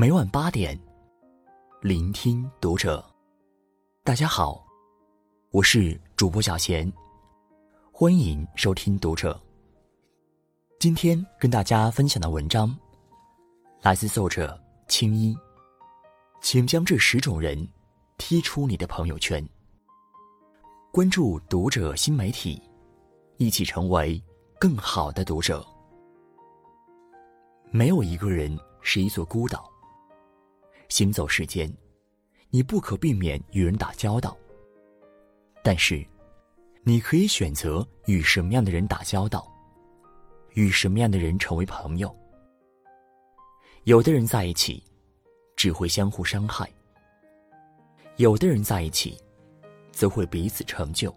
每晚八点，聆听读者。大家好，我是主播小贤，欢迎收听读者。今天跟大家分享的文章，来自作者青衣。请将这十种人踢出你的朋友圈。关注读者新媒体，一起成为更好的读者。没有一个人是一座孤岛。行走世间，你不可避免与人打交道。但是，你可以选择与什么样的人打交道，与什么样的人成为朋友。有的人在一起，只会相互伤害；有的人在一起，则会彼此成就。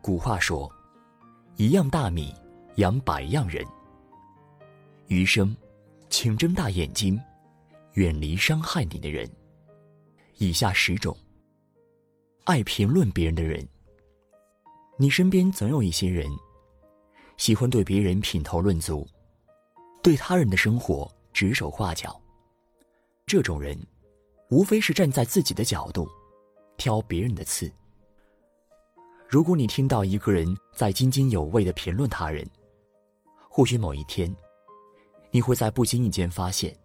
古话说：“一样大米养百样人。”余生，请睁大眼睛。远离伤害你的人。以下十种。爱评论别人的人。你身边总有一些人，喜欢对别人品头论足，对他人的生活指手画脚。这种人，无非是站在自己的角度，挑别人的刺。如果你听到一个人在津津有味的评论他人，或许某一天，你会在不经意间发现。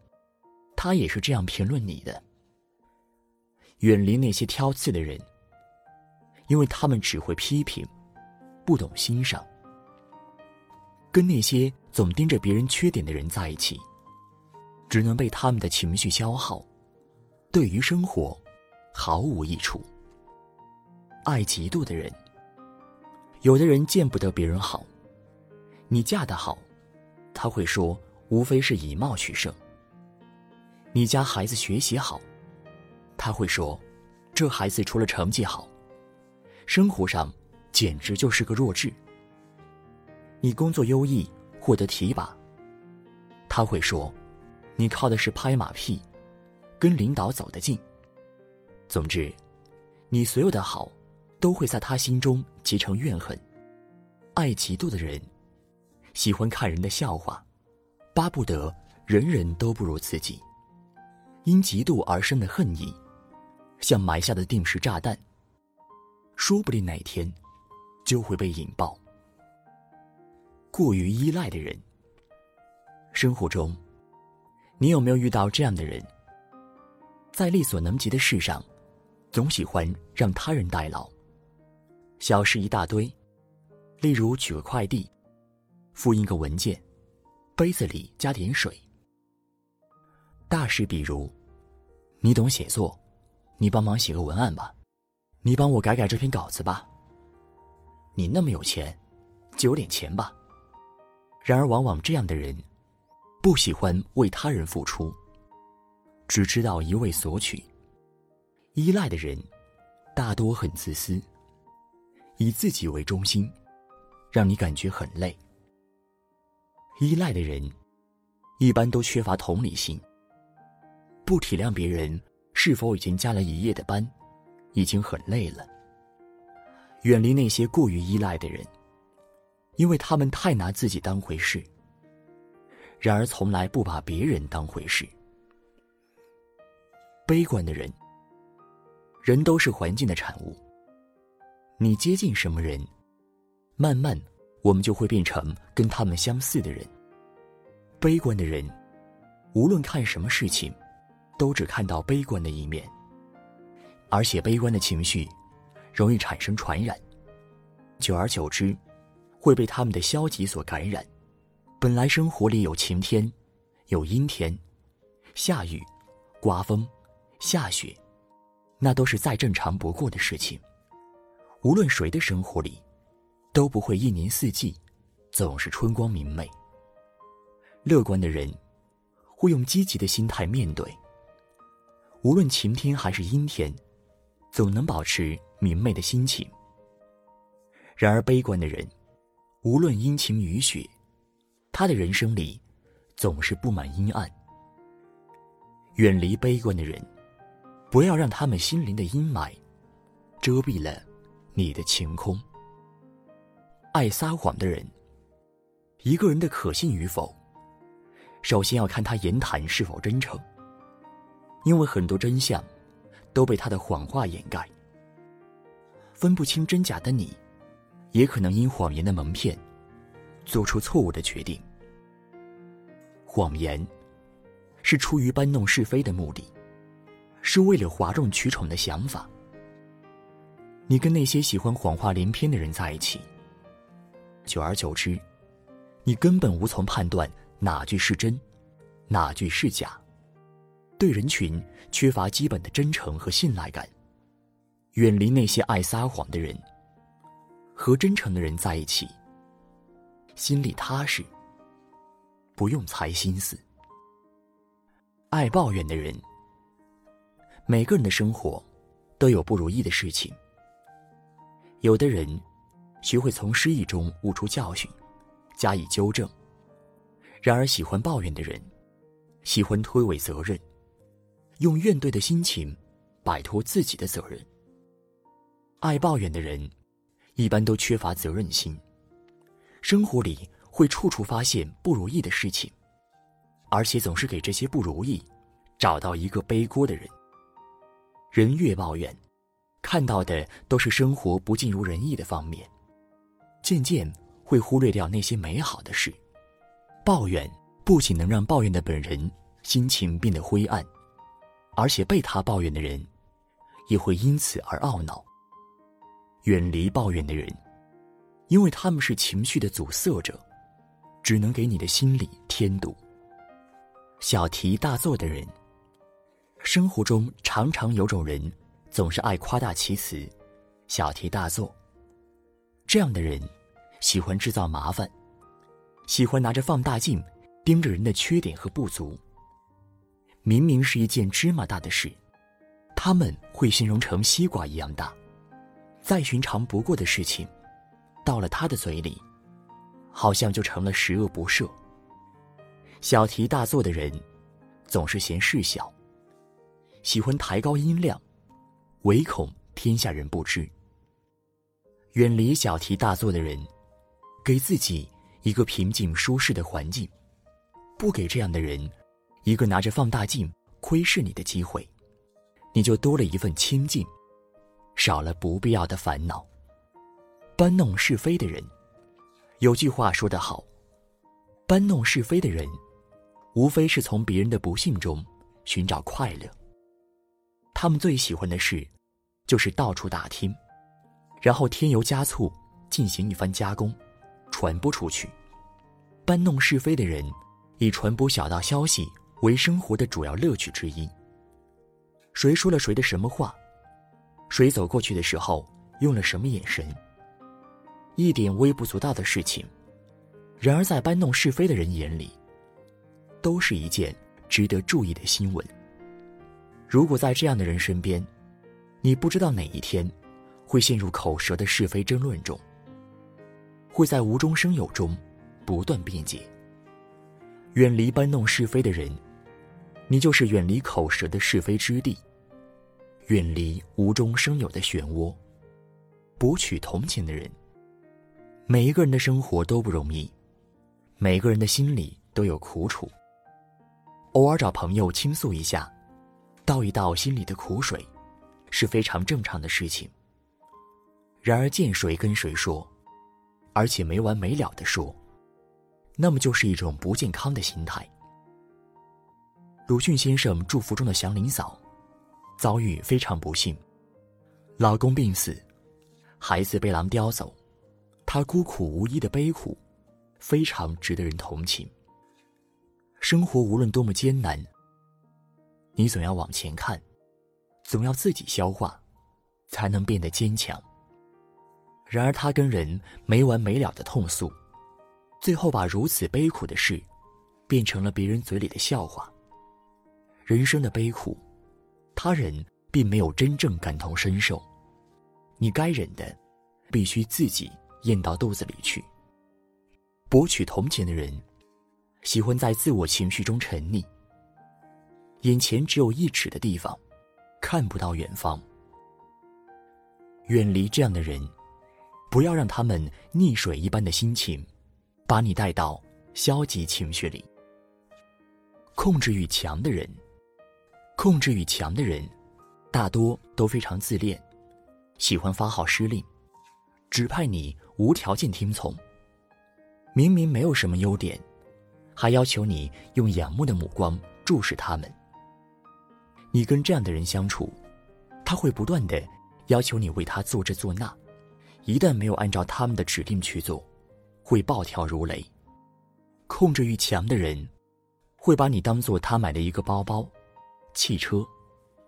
他也是这样评论你的。远离那些挑刺的人，因为他们只会批评，不懂欣赏。跟那些总盯着别人缺点的人在一起，只能被他们的情绪消耗，对于生活毫无益处。爱嫉妒的人，有的人见不得别人好，你嫁得好，他会说无非是以貌取胜。你家孩子学习好，他会说：“这孩子除了成绩好，生活上简直就是个弱智。”你工作优异，获得提拔，他会说：“你靠的是拍马屁，跟领导走得近。”总之，你所有的好，都会在他心中结成怨恨。爱嫉妒的人，喜欢看人的笑话，巴不得人人都不如自己。因嫉妒而生的恨意，像埋下的定时炸弹，说不定哪天就会被引爆。过于依赖的人，生活中，你有没有遇到这样的人？在力所能及的事上，总喜欢让他人代劳，小事一大堆，例如取个快递，复印个文件，杯子里加点水。大事比如，你懂写作，你帮忙写个文案吧，你帮我改改这篇稿子吧。你那么有钱，就有点钱吧。然而，往往这样的人，不喜欢为他人付出，只知道一味索取。依赖的人，大多很自私，以自己为中心，让你感觉很累。依赖的人，一般都缺乏同理心。不体谅别人是否已经加了一夜的班，已经很累了。远离那些过于依赖的人，因为他们太拿自己当回事，然而从来不把别人当回事。悲观的人，人都是环境的产物。你接近什么人，慢慢我们就会变成跟他们相似的人。悲观的人，无论看什么事情。都只看到悲观的一面，而且悲观的情绪容易产生传染，久而久之会被他们的消极所感染。本来生活里有晴天，有阴天，下雨、刮风、下雪，那都是再正常不过的事情。无论谁的生活里，都不会一年四季总是春光明媚。乐观的人会用积极的心态面对。无论晴天还是阴天，总能保持明媚的心情。然而，悲观的人，无论阴晴雨雪，他的人生里总是布满阴暗。远离悲观的人，不要让他们心灵的阴霾遮蔽了你的晴空。爱撒谎的人，一个人的可信与否，首先要看他言谈是否真诚，因为很多真相都被他的谎话掩盖。分不清真假的你，也可能因谎言的蒙骗，做出错误的决定。谎言是出于搬弄是非的目的，是为了哗众取宠的想法。你跟那些喜欢谎话连篇的人在一起，久而久之，你根本无从判断哪句是真，哪句是假，对人群缺乏基本的真诚和信赖感。远离那些爱撒谎的人，和真诚的人在一起，心里踏实。不用猜心思。爱抱怨的人，每个人的生活都有不如意的事情。有的人学会从失意中悟出教训，加以纠正；然而，喜欢抱怨的人，喜欢推诿责任，用怨怼的心情摆脱自己的责任。爱抱怨的人，一般都缺乏责任心，生活里会处处发现不如意的事情，而且总是给这些不如意找到一个背锅的人。人越抱怨，看到的都是生活不尽如人意的方面，渐渐会忽略掉那些美好的事。抱怨不仅能让抱怨的本人心情变得灰暗，而且被他抱怨的人也会因此而懊恼。远离抱怨的人，因为他们是情绪的阻塞者，只能给你的心里添堵。小题大做的人，生活中常常有种人，总是爱夸大其词，小题大做。这样的人，喜欢制造麻烦，喜欢拿着放大镜盯着人的缺点和不足。明明是一件芝麻大的事，他们会形容成西瓜一样大。再寻常不过的事情，到了他的嘴里，好像就成了十恶不赦。小题大做的人，总是嫌事小，喜欢抬高音量，唯恐天下人不知。远离小题大做的人，给自己一个平静舒适的环境，不给这样的人一个拿着放大镜窥视你的机会，你就多了一份清静。少了不必要的烦恼。搬弄是非的人，有句话说得好：“搬弄是非的人，无非是从别人的不幸中寻找快乐。他们最喜欢的事，就是到处打听，然后添油加醋进行一番加工，传播出去。搬弄是非的人，以传播小道消息为生活的主要乐趣之一。谁说了谁的什么话？”谁走过去的时候用了什么眼神？一点微不足道的事情，然而在搬弄是非的人眼里，都是一件值得注意的新闻。如果在这样的人身边，你不知道哪一天会陷入口舌的是非争论中，会在无中生有中不断辩解。远离搬弄是非的人，你就是远离口舌的是非之地。远离无中生有的漩涡，博取同情的人。每一个人的生活都不容易，每个人的心里都有苦楚。偶尔找朋友倾诉一下，倒一倒心里的苦水，是非常正常的事情。然而见谁跟谁说，而且没完没了的说，那么就是一种不健康的心态。鲁迅先生祝福中的祥林嫂。遭遇非常不幸，老公病死，孩子被狼叼走，她孤苦无依的悲苦，非常值得人同情。生活无论多么艰难，你总要往前看，总要自己消化，才能变得坚强。然而她跟人没完没了的痛诉，最后把如此悲苦的事，变成了别人嘴里的笑话。人生的悲苦。他人并没有真正感同身受，你该忍的，必须自己咽到肚子里去。博取同情的人，喜欢在自我情绪中沉溺。眼前只有一尺的地方，看不到远方。远离这样的人，不要让他们溺水一般的心情，把你带到消极情绪里。控制欲强的人，控制欲强的人，大多都非常自恋，喜欢发号施令，指派你无条件听从。明明没有什么优点，还要求你用仰慕的目光注视他们。你跟这样的人相处，他会不断的要求你为他做这做那，一旦没有按照他们的指令去做，会暴跳如雷。控制欲强的人，会把你当做他买的一个包包、汽车，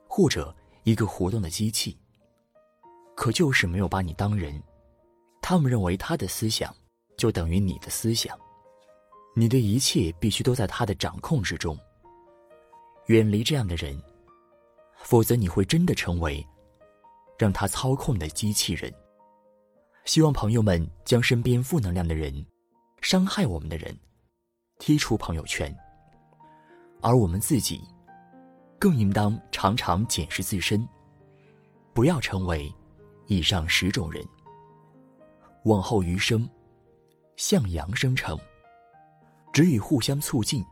或者一个活动的机器。可就是没有把你当人，他们认为他的思想就等于你的思想，你的一切必须都在他的掌控之中。远离这样的人。否则，你会真的成为让他操控的机器人。希望朋友们将身边负能量的人、伤害我们的人踢出朋友圈，而我们自己更应当常常检视自身，不要成为以上十种人。往后余生，向阳生成，只与互相促进、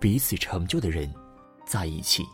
彼此成就的人在一起。